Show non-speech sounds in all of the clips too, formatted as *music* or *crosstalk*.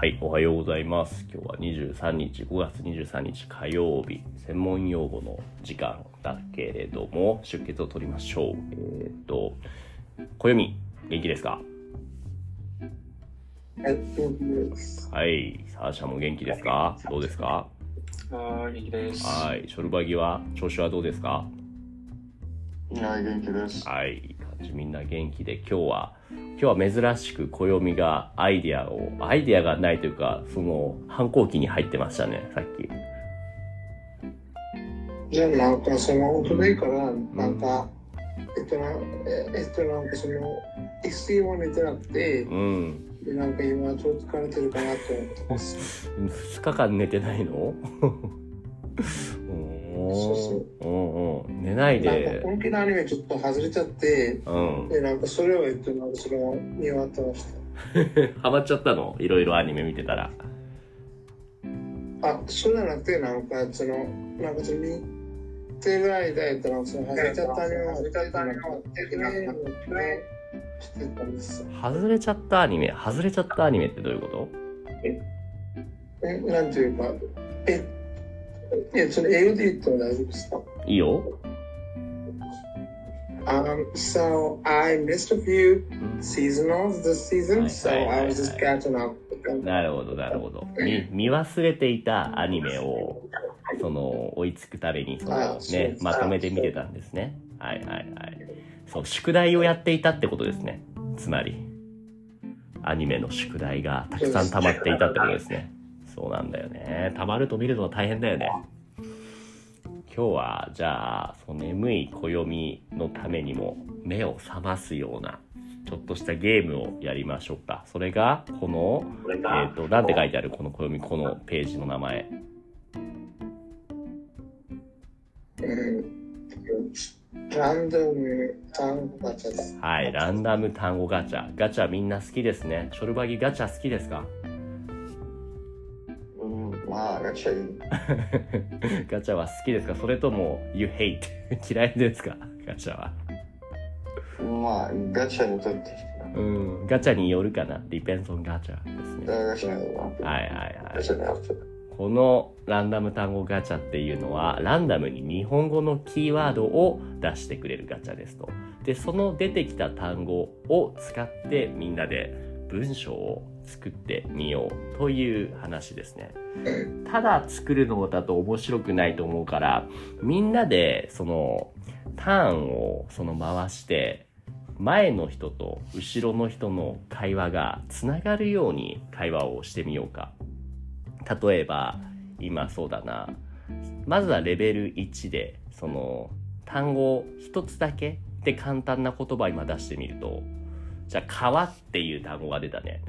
はい、おはようございます。今日は23日、5月23日火曜日、専門用語の時間だけれども、出血を取りましょう。えーっと、暦、元気ですか？はい、元気です。はい、サーシャも元気ですか？どうですか？はい、元気です。はい、ショルバギは、調子はどうですか？はい、元気です。はい、いい感じ、みんな元気で、今日は、今日は珍しく暦がアイデアを、アイデアがないというか、その、反抗期に入ってましたね、さっき。じゃあなんかその音でいいから、なんか、えっとな、ええっとなんかその、XC も寝てなくて、うん。でなんか今ちょっと疲れてるかなと思ってます。2日間寝てないの？そうそう。うんうん。寝ないなんかで本気のアニメちょっと外れちゃって、うん。でなんかそれをえっとなんかその見終わってました。*laughs* ハマっちゃったの？いろいろアニメ見てたら。あ、そうじゃなくて、なんかその、なんかその見てる間、えっとなんかその外れちゃったアニメがあって、なんか、できないのをね、してたんです。外れちゃったアニメ。外れちゃったアニメってどういうこと？え、なんていうか、え、いや、その英語で言っても大丈夫ですか？いいよ、Um, so I missed a few うん seasonals this season, so I was just catching up. なるほどなるほど。見見忘れていたアニメをその追いつくためにそのねまとめて見てたんですね。はいはいはい。そう宿題をやっていたってことですね。つまりアニメの宿題がたくさん溜まっていたってことですねそうなんだよね溜まると見るのは大変だよね今日はじゃあその眠い暦のためにも目を覚ますようなちょっとしたゲームをやりましょうかそれがこのえっ、と、なんて書いてあるこの暦、このページの名前。うんランダム単語ガチャです。はい、ランダム単語ガチャ。ガチャみんな好きですね。ショルバギガチャ好きですか？うん、まあ、ガチャいい。*laughs* ガチャは好きですか？それとも、you hate *laughs* 嫌いですか？ガチャは。まあ、ガチャにとって、うん、ガチャによるかな depends on ガチャですね。ガチャによるはいはいはい。このランダム単語ガチャっていうのはランダムに日本語のキーワードを出してくれるガチャですと。で、その出てきた単語を使ってみんなで文章を作ってみようという話ですね。ただ作るのだと面白くないと思うからみんなでそのターンをその回して前の人と後ろの人の会話がつながるように会話をしてみようか。例えば今そうだなまずはレベル1でその単語一つだけで簡単な言葉今出してみるとじゃあ川っていう単語が出たね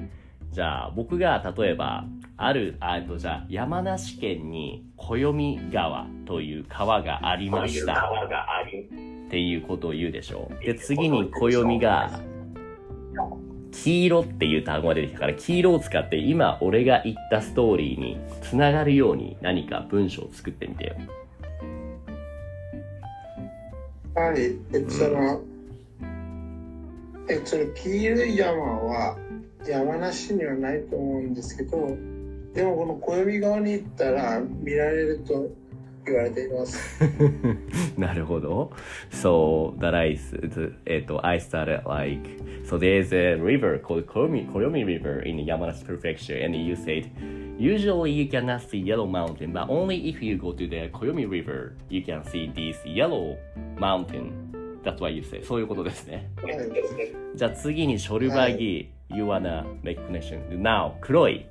じゃあ僕が例えばあるあとじゃあ山梨県に暦川という川がありましたっていうことを言うでしょうで次に暦が黄色っていう単語が出てきたから黄色を使って今俺が言ったストーリーにつながるように何か文章を作ってみてよ。はい、えっその、えっその黄色い山は山梨にはないと思うんですけど、でもこの暦側に行ったら見られると言われています。なるほど。So that I, えっと、I started like, so there's a river called Koyomi, Koyomi River in Yamanashi Prefecture and you said, usually you cannot see Yellow Mountain, but only if you go to the Koyomi River, you can see this yellow mountain. That's why you say. そういうことですね。はい、じゃあ次にショルバギ、You wanna make connection. Now, 黒い。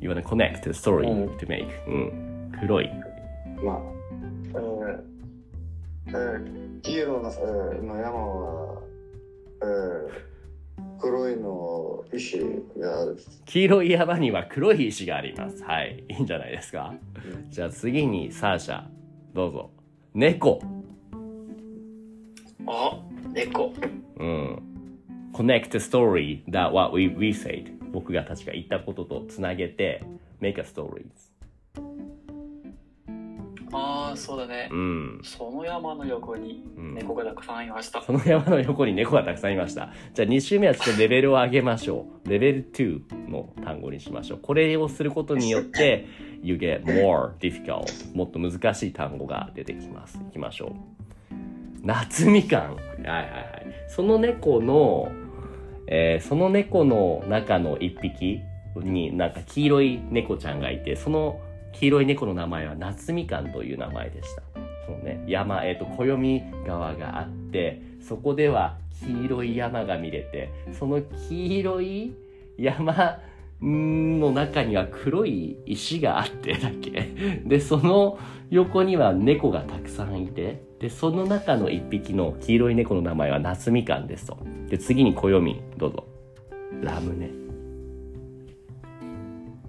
You wanna connect the story うん to make. うん。黒い。まあ、えーえー黄色の,、えーの山は、えー黒いの石がある。黄色い山には黒い石があります。はい。いいんじゃないですか。じゃあ次にサーシャ。どうぞ。猫。あ、猫。うん。Connect the story that what we, we said. 僕が確か言ったこととつなげて make a story. ああ、あ、そうだねう。ん。その山の横にうん猫がたくさんいました。その山の横に猫がたくさんいました。じゃあ2週目はちょっとレベルを上げましょう。レベル2の単語にしましょう。これをすることによって、you get more difficult. もっと難しい単語が出てきます。いきましょう。夏みかん。はいはいはい。その猫の、えーその猫の中の一匹になんか黄色い猫ちゃんがいて、その黄色い猫の名前は夏みかんという名前でした。そうね、山、えっ、と、暦川があって、そこでは黄色い山が見れて、その黄色い山の中には黒い石があってだっけ *laughs* で、その横には猫がたくさんいて、で、その中の一匹の黄色い猫の名前は夏みかんですと。で、次に暦、どうぞ。ラムネ。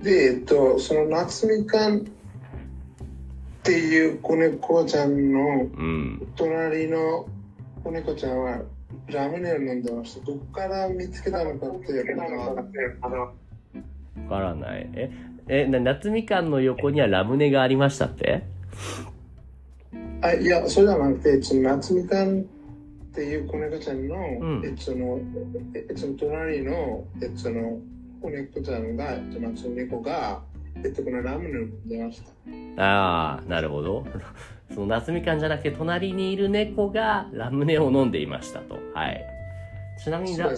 で、えっと、その夏みかんっていう子猫ちゃんのうん。隣の子猫ちゃんはラムネを飲んでました。どこから見つけたのかっていうのが分かって。わからない。え、え、な夏みかんの横にはラムネがありましたって？あいや、そうじゃなくて、その夏みかんっていう子猫ちゃんの、んえその、えその隣の、えその子猫ちゃんが、えっと、夏猫が、えっと、このラムネを飲んでました。ああ、なるほど。*laughs* その夏みかんじゃなくて、隣にいる猫がラムネを飲んでいましたと。はい。ちなみにラ。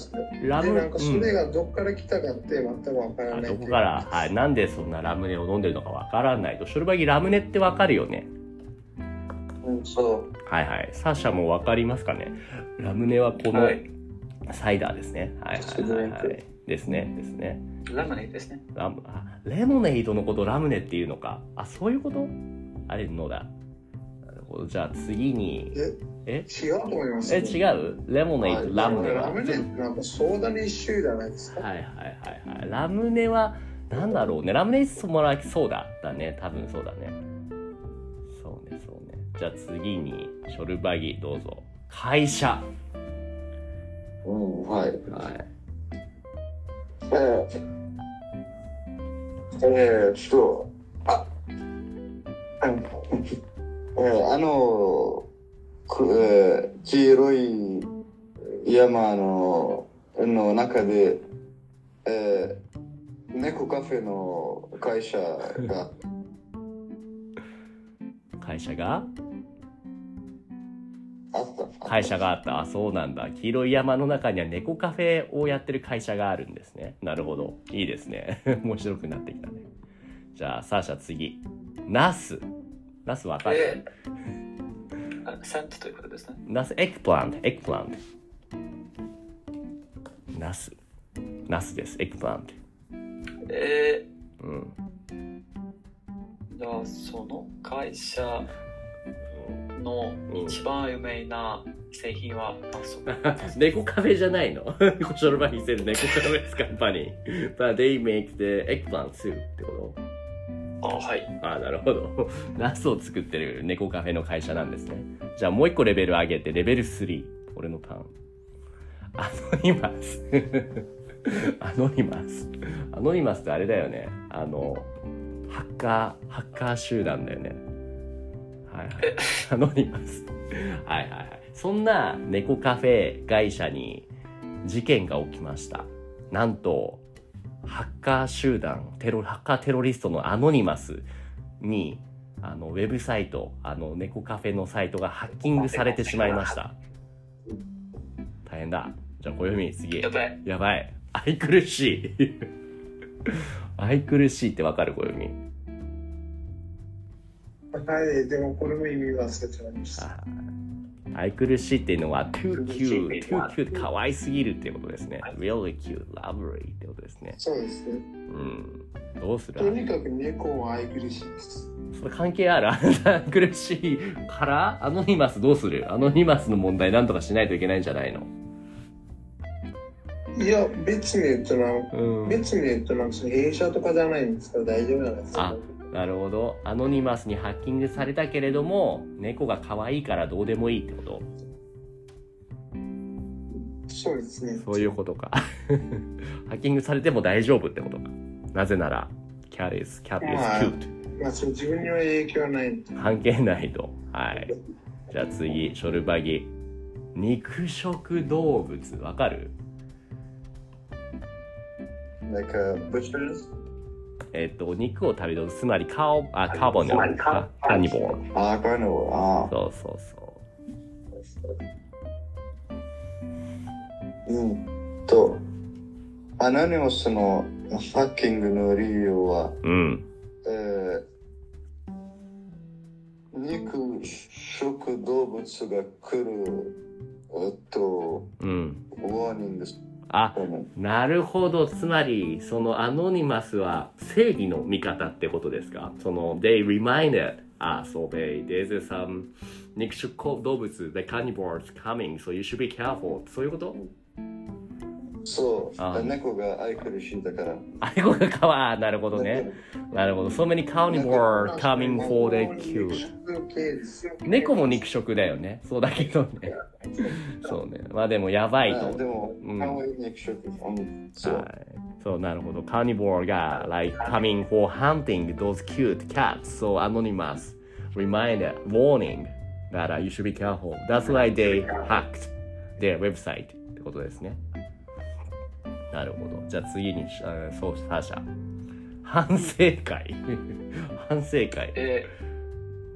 ラムで、なんかそれがどっから来たかって全くわからあない。どこから、はい、なんでそんなラムネを飲んでるのかわからないと。ショルバギラムネってわかるよね。うん、そはいはい。サーシャもわかりますかねラムネはこのはいサイダーですね。はいはいはい、はい。ですね。ですね。ラムネですね。ラムあレモネードのことをラムネっていうのか。あ、そういうこと？あれのだ？じゃあ次に。え？違うと思います。え、違う？レモネード、ラムネは。ラムネなんかソーダの一種類じゃないですか？はいはいはいはい。ラムネは、なんだろうね。ラムネイスもらきそうだ。だね。多分そうだね。そうね、そうね。じゃあ次に、ショルバギどうぞ。会社。う。うん、はい。はい。えー、えー、ちょっと、あ、うんえー、あの、くえー、黄色い山のの中で、えー、猫カフェの会社が、*laughs* 会社が？あった。会社があった。あ、そうなんだ。黄色い山の中には猫カフェをやってる会社があるんですね。なるほど。いいですね。*laughs* 面白くなってきたね。じゃあ、サーシャ次。ナス。ナスわかる、えあセントということですね。ナス、エッグプラント、エッグプラント。ナス。ナスです、エッグプラント。えうん。ー、じゃあその会社の一番有名な製品は、う。*laughs* 猫カフェじゃないの？*laughs* 猫カフェスカンパニー。But they make the eggplant soup ってこと？あ、はい。ああ、なるほど。*laughs* ナスを作ってる猫カフェの会社なんですね。じゃあもう一個レベル上げて、レベル3。俺のターン。アノニマス。*laughs* アノニマス。アノニマスってあれだよね。あの、ハッカー、ハッカー集団だよね。はいはい。アノニマス。はいはいはい。そんな猫カフェ会社に事件が起きました。なんと、ハッカー集団、テロ、ハッカーテロリストのアノニマスに、あの、ウェブサイト、あの、猫カフェのサイトがハッキングされてしまいました。大変だ。じゃあ、暦、次。やばい。やばい。愛くるしい。愛くるしいってわかる暦。はい、でもこれも意味忘れちゃいました。あ愛くるしいっていうのは too cute, too cute 可愛すぎるっていうことですね。really cute, lovely ってことですね。そうですね。うん。どうする？とにかく猫は愛くるしいです。それ関係ある？あなた苦しいから？アノニマスどうする？アノニマスの問題なんとかしないといけないんじゃないの？いや、別に言うとな、うん。別に言うとなんかその弊社とかじゃないんですか？ら大丈夫なんですよ。あなるほど。アノニマスにハッキングされたけれども、猫が可愛いからどうでもいいってこと？そうですね。そういうことか。*laughs* ハッキングされても大丈夫ってことか。なぜなら、cat is, cat is はい cute. まあ、その自分には影響はない。関係ないと。はい。じゃあ次、ショルバギ。肉食動物、わかる？Like uh, butchers? えっと、肉を食べる、つまりカオ、あ、カーボネル、カカニボール。Ah, carnivore. Ah. そうそうそうんと、アナニモスのハッキングの理由は、う。うん。えー、肉食動物が来る、えっと、うん。ワーニングですあ。なるほど。つまり、そのアノニマスは正義の味方ってことですかその、they reminded us of a, there's some 肉食動物、the carnivores coming, so you should be careful. そういうことそうあ、猫が愛くるしいだから。あれこがかわ、なるほどね。なるほど。so many carnivores coming for the cute. 猫も肉食だよね。そうだけどね。そうね。まあでもやばいと。あでも、うん肉食。うん、そう。はい。そう、なるほど。カーニボーが、like, coming for hunting those cute cats. So, anonymous reminder, warning that uh, you should be careful. That's why they hacked their website ってことですね。なるほど。じゃあ次に、そうし、他反省会 *laughs* 反省会。え、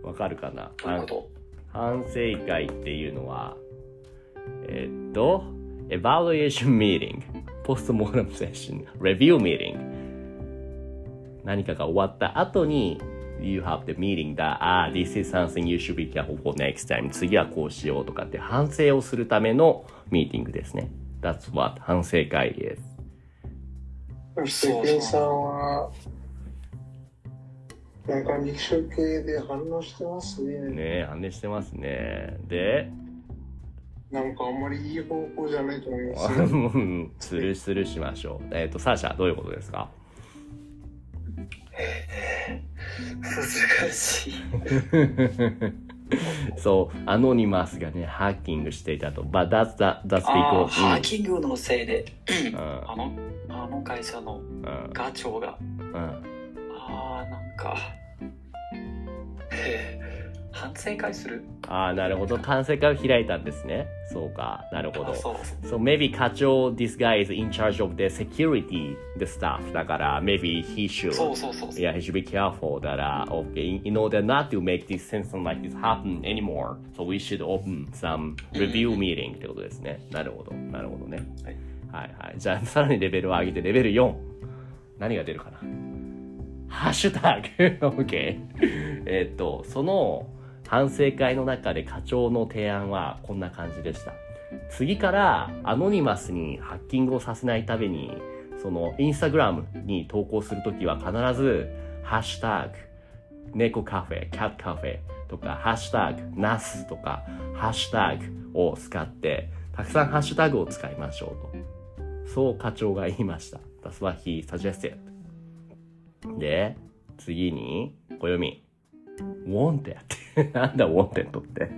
わかるかな？反省会っていうのは、え、っと、エヴァリエーションミーテング、ポストモーラムセッション、レビューミーテング。何かが終わった後に、You have the グだ次はこうしようとかって反省をするためのミーティングですね。That's what 反省会 is. 世間さんは、なんか肉食系で反応してますね。ねえ、反応してますね。で、なんかあんまりいい方向じゃないと思います、ね。うんスルースルーしましょう。えーっと、サーシャ、どういうことですか？難しい。*laughs* そう、アノニマスがね、ハッキングしていたと。But that's, that, that's あ because, ーハッキングのせいで、うん、あの、あの会社のうん、課長が、うん、ああ、なんか、え。ー反省会するああ、なるほど。完成会を開いたんですね。そうか、なるほど。あそうそう So maybe 課長、this guy is in charge of the security, the staff. だから、maybe he should. そうそうそうそう。Yeah, he should be careful that, uh, okay, in, order not to make this something like this happen anymore, so we should open some review meeting ってことですね。なるほど、なるほどね。はいはいはい。じゃあ、さらにレベルを上げて、レベル4。何が出るかなハッシュタグ ?OK。えっと、その反省会の中で課長の提案はこんな感じでした。次からアノニマスにハッキングをさせないために、そのインスタグラムに投稿するときは必ず、ハッシュタグ、猫カフェ、キャットカフェとか、ハッシュタグ、ナスとか、ハッシュタグを使って、たくさんハッシュタグを使いましょうと。そう課長が言いました。That's what he suggested. で、次に、暦。Wanted なんだ wanted って。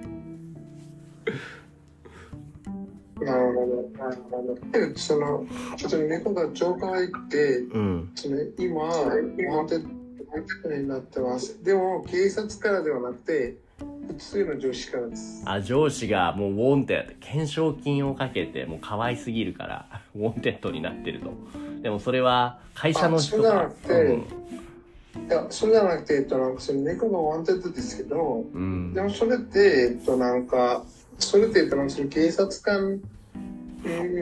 なるほど。なるほど。でその、ちょっと猫が超可愛くて、うん。その今、 wanted になってます。でも、警察からではなくて、普通の女子からです。あ、上司がもう wanted、懸賞金をかけて、もう可愛すぎるから、wanted になってると。でもそれは会社の人あそうじゃがなくていや、それじゃなくて、えっと、なんかその猫が wanted ですけど、うん。うんでもそれって、えっと、なんか、それって、えっと、なんかその警察官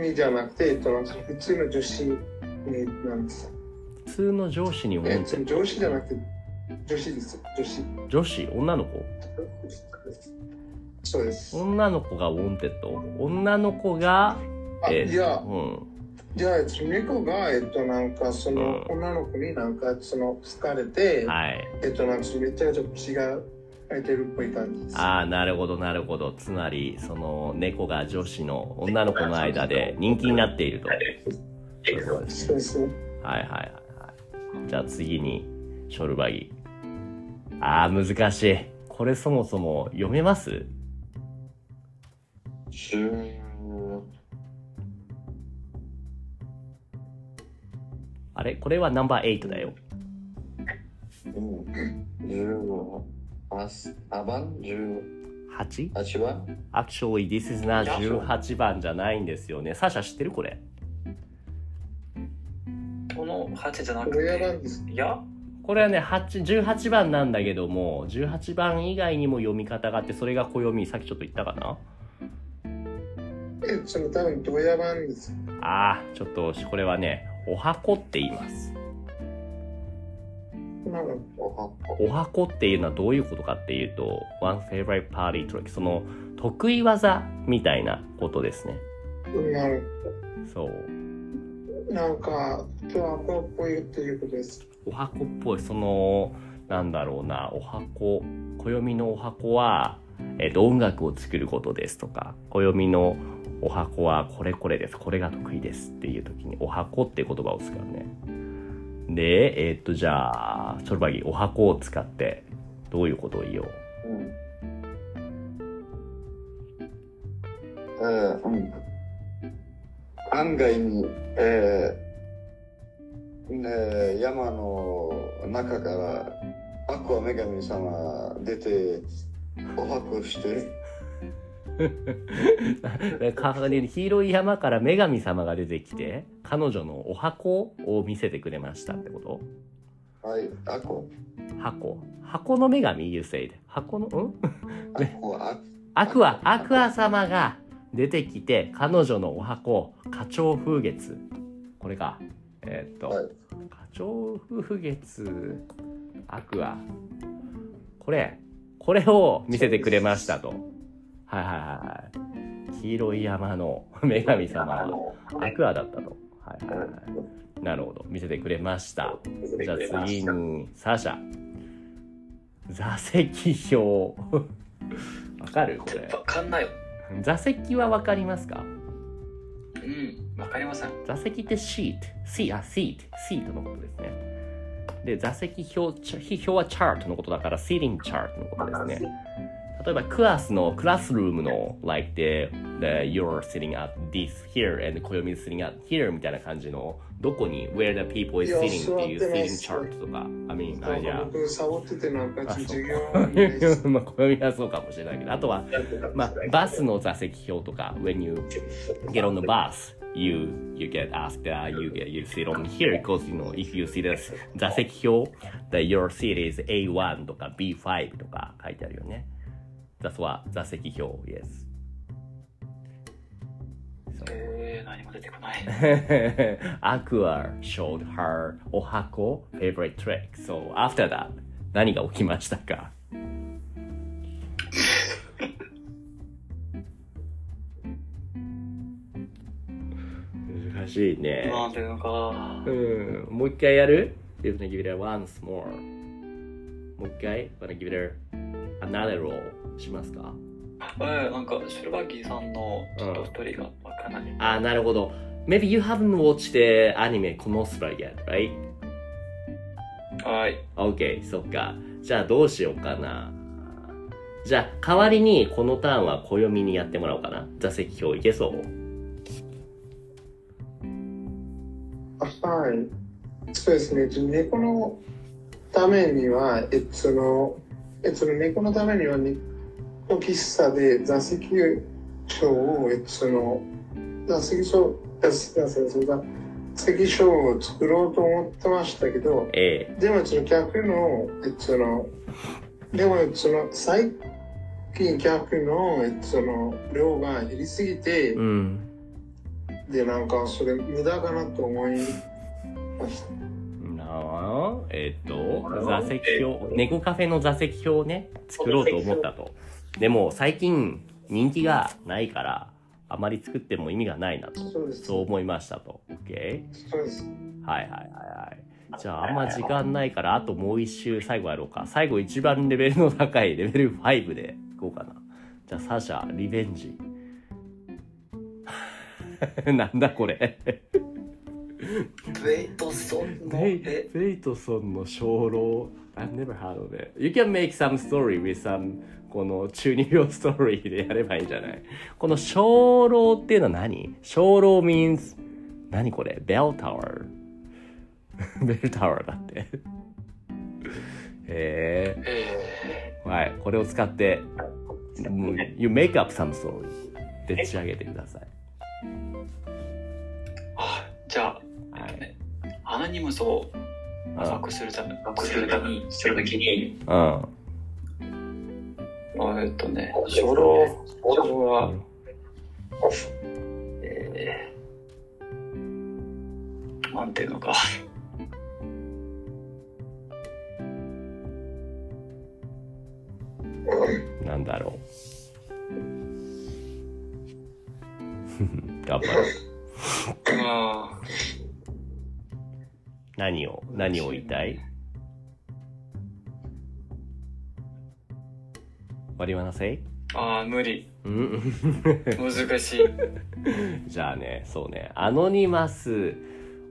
にじゃなくて、えっと、なんか普通の女子になんです。普通の上司にえ、そ wanted の上司じゃなくて、女子です。女子。女子？女の子？そうです。女の子？が wanted 女の子？が、あ、えーいや、うん。じゃあ、その猫が、えっと、なんか、その、うん女の子になんか、その、好かれて、はい。えっと、なんか、めっちゃちょっと血が入ってるっぽい感じです。ああ、なるほど、なるほど。つまり、その、猫が女子の女の子の間で人気になっていると。そうですね。はいはいはいはい。じゃあ次に、ショルバギ。ああ、難しい。これそもそも読めます？あれ？これはナンバー8だよ。うん18番 ?18 8? 番？Actually, this is not いや18番じゃないんですよね。サシャ知ってるこれ？この8じゃなくていやこれはね、8 18番なんだけども、18番以外にも読み方があって、それが暦、さっきちょっと言ったかな？え、その多分ドヤ版です。ああ、ちょっとこれはね、お箱って言います。お箱っていうのはどういうことかっていうと、one favorite party trick、その得意技みたいなことですね。なるそう。なんか、今日はこっぽいっていうことです。お箱っぽい、その、なんだろうな、お箱、暦のお箱は、えっと、音楽を作ることですとか、暦のお箱はこれこれです、これが得意ですっていう時に、お箱って言葉を使うね。で、えっと、じゃあ、チョルバギ、お箱を使って、どういうことを言おう？うん。えーうん。案外に、えーね、山の中からアクア女神様出てお箱して、か *laughs* 広い山から女神様が出てきて、彼女のお箱を見せてくれましたってこと？はい、アコ、箱。箱の女神 ?You said. 箱の、ん？ア *laughs* コ、アアクア、アクア様が出てきて、彼女のお箱、花鳥風月。これか。えーっと、はい花鳥風月、アクア。これ、これを見せてくれましたと。はいはいはいはい。黄色い山の女神様はアクアだったと。はいはいはい。なるほど。見せてくれました。じゃあ次に、サーシャ。座席表。わかる？これ。わかんないよ座席はわかりますか？うんわかりません座席ってシート。シー、あ、シート。シートのことですね。で、座席表、表はチャートのことだから、シーティングチャートのことですね。例えば、クラスの、クラスルームの、like the, the, you're sitting at this here and 暦 is sitting at here みたいな感じの、どこに where the people is sitting っていう sitting chart とか、I mean, あ、いやか。僕、サボっててなんか授業。まあ、暦はそうかもしれないけど、あとは、まあ、バスの座席表とか、when you get on the bus, you you get asked, uh, you get you sit on here because you know if you see this 座席表 that your seat is A1 とか B5 とか書いてあるよね。That's what 座席表うえー、何も出てこない Aqua showed her お箱 favorite trick. So after that, 何が起きましたか難しいね。なんていうのかうん、もう一回やる ?You're gonna give it a once more. もう一回 ?wanna give it a another roll しますか？えー、なんかシルバギーさんのちょっとストーリーがわからない、あ、なるほど。Maybe you haven't watched the anime このスラ yet, right? はい OK、そっか。じゃあどうしようかな。じゃあ代わりにこのターンは暦にやってもらおうかな。座席表いけそう？はい。そうですね。猫のためには、えその、えその猫のためには、猫喫茶で座席表を、えっと、その、座席表、座席座席表を作ろうと思ってましたけど、えでもその客の、えっと、その、でもその最近客の、えっと、その量が減りすぎて、うん。で、なんかそれ無駄かなと思いました。なあ、えっ、と、座席表、猫カフェの座席表をね、作ろうと思ったと。でも最近人気がないから、あまり作っても意味がないなと。そう思いましたと。OK? そうです。はいはいはいはい。じゃああんま時間ないから、あともう一周最後やろうか。最後一番レベルの高いレベル5でいこうかな。じゃあサシャ、リベンジ。*laughs* なんだこれ。ベイトソンのベイえ？ベイトソンの鐘楼 I've never heard of it. You can make some story with some この中二病ストーリーでやればいいんじゃない？この鐘楼っていうのは何？鐘楼 means 何これ ?bell tower ベルタワーだって。へえ。えはい。これを使ってもう You make up some story でっち上げてください。ー、あ、じゃあ、はい。アナニムスをうん。把握するため、するために、するときに、うんえっとね、初老、初老は、えー、なんていうのか。なんだろう。*laughs* 頑張ろう。あ。何を何を言いたい？What do you wanna say? あー、無理。うん難しい。*laughs* じゃあね、そうね、アノニマス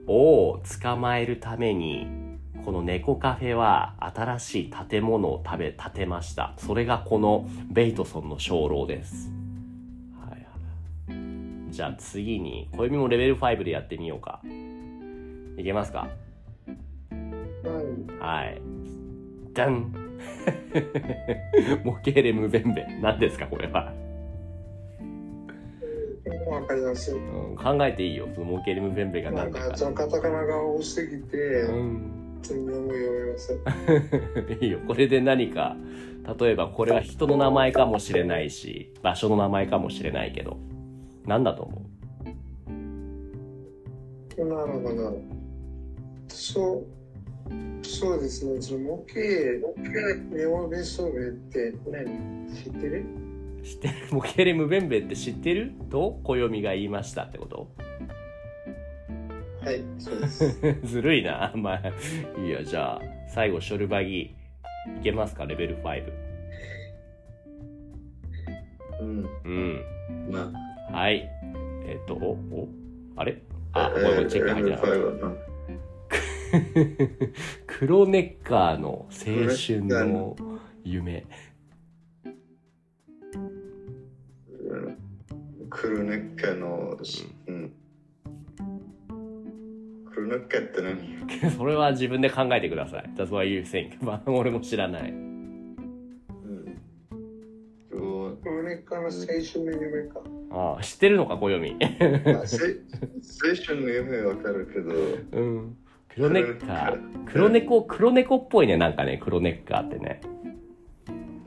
を捕まえるために、この猫カフェは新しい建物を食べ、建てました。それがこのベイトソンの鐘楼です。はい。じゃあ次に、小指もレベル5でやってみようか。いけますか？はい。はい。*laughs* 模型で無弁弁。何ですかこれは。わかります。うん、考えていいよ。その模型で無弁弁がなんか、何だか。そのカタカナが多すぎて、うん。全然もう読めません。*laughs* いいよ。これで何か、例えばこれは人の名前かもしれないし、場所の名前かもしれないけど、何だと思う？なるほど。そう、そうですね。その模型、ネオベソベって何？知ってる？知ってる？*laughs* 模型で無弁弁って知ってる？と暦が言いましたってこと？はい、そうです。*laughs* ずるいな。まあ、いいよ。じゃあ、最後、ショルバギいけますか？レベル5。うん。うん。まはい。えっと、おおあれ？あ、あ、これもチェック入ってなかった。うんクロネッカーの青春の夢。クルネッカの、うん。クルネッカって何？*laughs* それは自分で考えてください。That's what you think. まあ、俺も知らない。うん。そうクロネッカーの青春の夢か。ああ、知ってるのか、暦。*laughs* 青春の夢わかるけど、うん。黒ネッカー。黒猫、黒猫っぽいね、なんかね、黒ネッカーってね。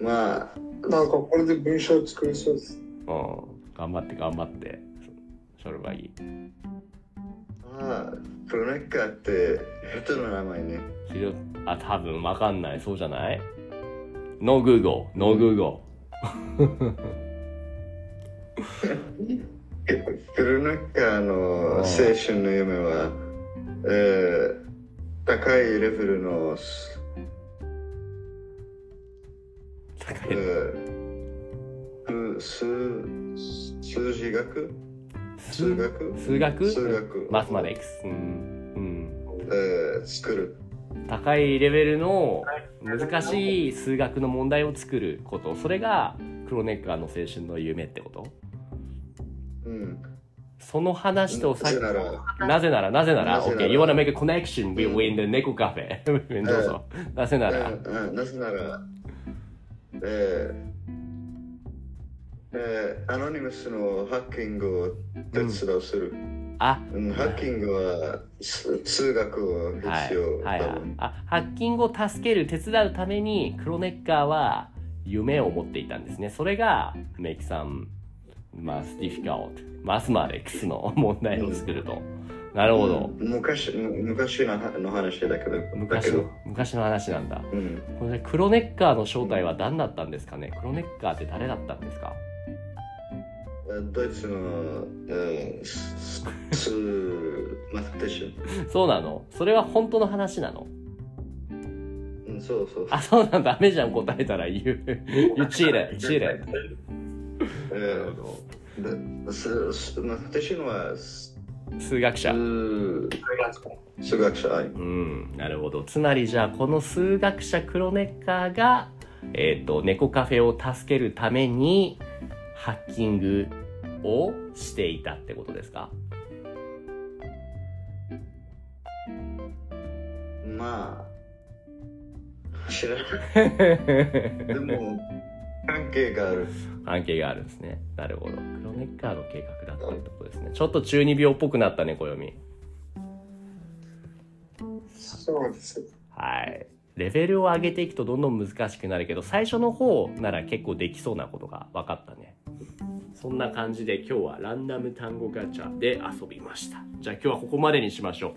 まあ、なんかこれで文章を作りそうです。うん。頑張って頑張って。それはいい。まあ、クルネッカーって人の名前ね。あ、多分わかんない。そうじゃない ?No Google, No Google. クルネッカーの青春の夢は、えー高いレベルの、高えいー数数字学？数学？数学？数学マスマティクス。うん。うん。えー作る。高いレベルの難しい数学の問題を作ること。それがクロネッカーの青春の夢ってこと？うん。その話とさっきなぜなら、なぜなら、OK, you wanna make a connection between the 猫カフェ。どうぞ。なぜなら、うんなぜなら、えーえーアノニマスのハッキングを手伝うする。あ、うんハッキングは数数学をはい、必要。はい、はい多分。あ、ハッキングを助ける、手伝うために、クロネッカーは夢を持っていたんですね。それが、make some, math difficult, mathematics の問題を作ると。なるほど。うん昔昔のの話だけど。だ昔昔の話なんだ。うん。これクロネッカーの正体は何だったんですかね？クロネッカーって誰だったんですか？ドイツの、えー、ススマスティション。そうなの？それは本当の話なの？うん、そうそう。あ、そうなんだ。ダメじゃん、答えたら言う。You cheated, cheated. えーでススマスティションはす数学者。数数学者。はいうん、なるほど。つまりじゃあ、この数学者クロネッカーが、えっ、と、猫カフェを助けるために、ハッキングをしていたってことですか？まあ、知らない。*laughs* でも、関係がある。関係があるんですね。なるほど。クロネッカーの計画だったってことですね。ちょっと中二病っぽくなったね、暦。そうです。はい。レベルを上げていくとどんどん難しくなるけど、最初の方なら結構できそうなことが分かったね。そんな感じで今日はランダム単語ガチャで遊びました。じゃあ今日はここまでにしましょ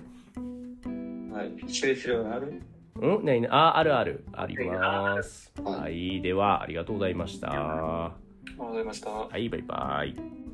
はい。ペシロある？う。うんねえねえあ、あるある。あります。はいはい。では、ありがとうございました。ありがとうございました。はい、バイバイ。